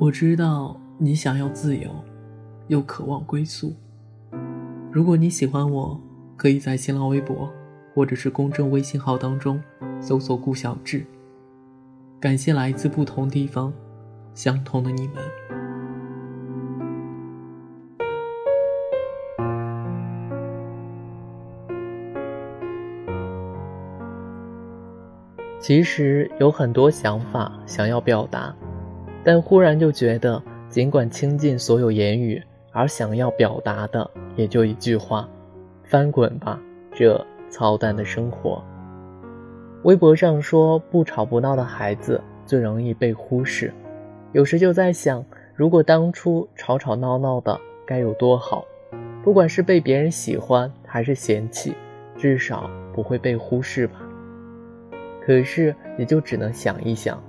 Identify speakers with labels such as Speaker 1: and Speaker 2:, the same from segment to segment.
Speaker 1: 我知道你想要自由，又渴望归宿。如果你喜欢我，可以在新浪微博或者是公众微信号当中搜索“顾小志”。感谢来自不同地方、相同的你们。
Speaker 2: 其实有很多想法想要表达，但忽然就觉得，尽管倾尽所有言语，而想要表达的也就一句话：翻滚吧，这操蛋的生活。微博上说，不吵不闹的孩子最容易被忽视。有时就在想，如果当初吵吵闹闹的该有多好，不管是被别人喜欢还是嫌弃，至少不会被忽视吧。可是，也就只能想一想。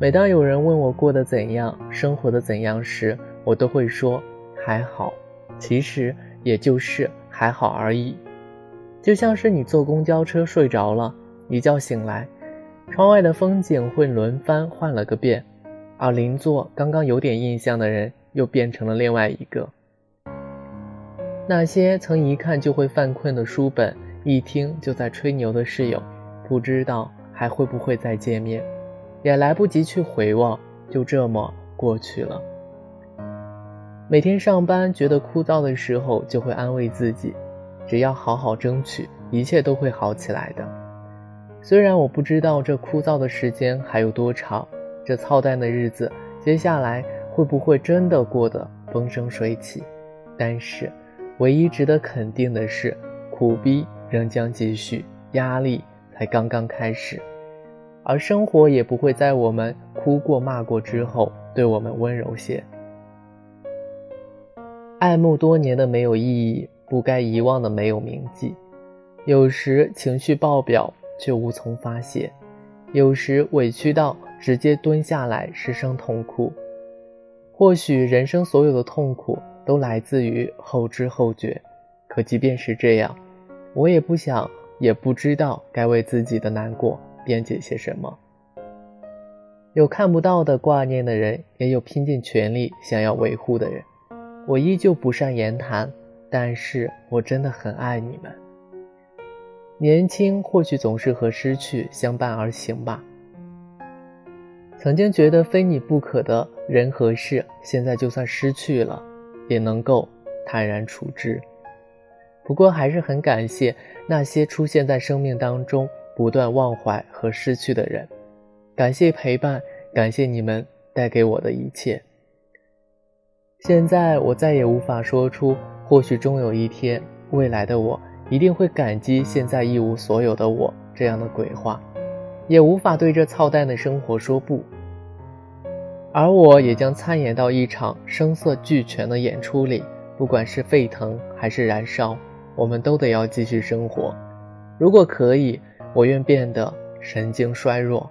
Speaker 2: 每当有人问我过得怎样、生活的怎样时，我都会说还好。其实也就是还好而已。就像是你坐公交车睡着了，一觉醒来，窗外的风景会轮番换了个遍，而邻座刚刚有点印象的人又变成了另外一个。那些曾一看就会犯困的书本，一听就在吹牛的室友。不知道还会不会再见面，也来不及去回望，就这么过去了。每天上班觉得枯燥的时候，就会安慰自己，只要好好争取，一切都会好起来的。虽然我不知道这枯燥的时间还有多长，这操蛋的日子接下来会不会真的过得风生水起，但是唯一值得肯定的是，苦逼仍将继续，压力。才刚刚开始，而生活也不会在我们哭过、骂过之后对我们温柔些。爱慕多年的没有意义，不该遗忘的没有铭记。有时情绪爆表却无从发泄，有时委屈到直接蹲下来失声痛哭。或许人生所有的痛苦都来自于后知后觉，可即便是这样，我也不想。也不知道该为自己的难过辩解些什么。有看不到的挂念的人，也有拼尽全力想要维护的人。我依旧不善言谈，但是我真的很爱你们。年轻或许总是和失去相伴而行吧。曾经觉得非你不可的人和事，现在就算失去了，也能够坦然处之。不过还是很感谢那些出现在生命当中不断忘怀和失去的人，感谢陪伴，感谢你们带给我的一切。现在我再也无法说出，或许终有一天，未来的我一定会感激现在一无所有的我这样的鬼话，也无法对这操蛋的生活说不。而我也将参演到一场声色俱全的演出里，不管是沸腾还是燃烧。我们都得要继续生活，如果可以，我愿变得神经衰弱。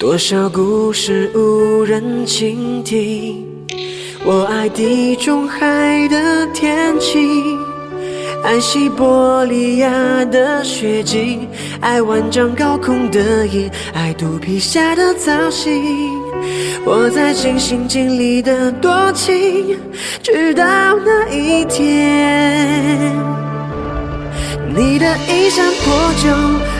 Speaker 3: 多少故事无人倾听？我爱地中海的天晴，爱西伯利亚的雪景，爱万丈高空的鹰，爱肚皮下的藻荇。我在尽心尽力的多情，直到那一天，你的衣衫破旧。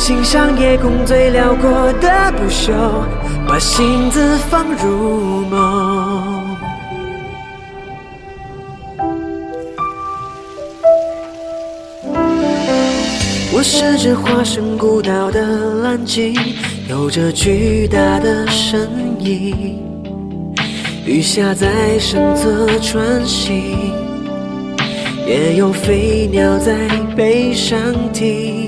Speaker 3: 欣赏夜空最辽阔的不朽，把星子放入梦。我是只化身孤岛的蓝鲸，有着巨大的身影，鱼虾在身侧穿行，也有飞鸟在背上停。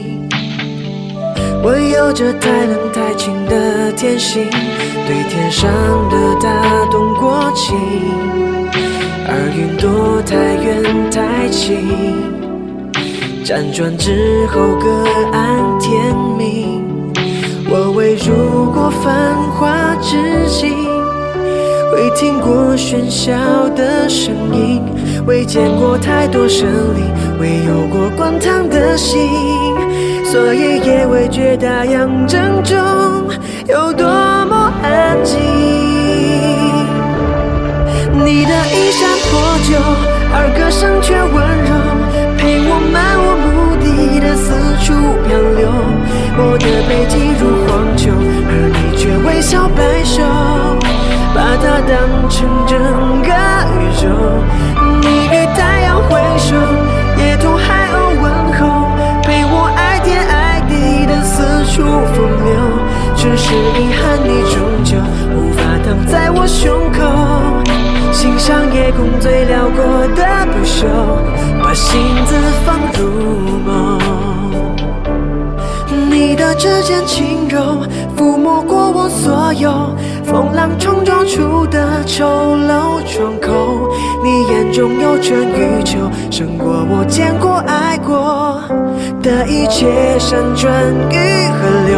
Speaker 3: 我有着太冷太清的天性，对天上的大动过情，而云朵太远太轻，辗转之后各安天命。我未入过繁华之境，未听过喧嚣的声音，未见过太多生灵，未有过滚烫的心。所以也未觉大洋正中有多么安静。你的衣衫破旧，而歌声却温柔，陪我漫无目的的四处漂流。我的背脊如荒丘，而你却微笑摆首，把它当成整个宇宙。你与太阳挥手，是遗憾，你终究无法躺在我胸口，欣赏夜空最辽阔的不朽，把心字放入梦。你的指尖轻柔，抚摸过我所有风浪冲撞出的丑陋窗口。你眼中有春与秋，胜过我见过爱过的一切山川与河流。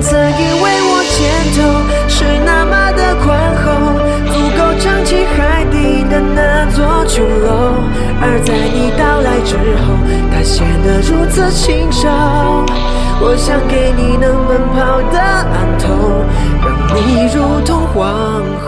Speaker 3: 曾以为我肩头是那么的宽厚，足够撑起海底的那座琼楼，而在你到来之后，它显得如此轻瘦。我想给你能奔跑的岸头，让你如同皇后。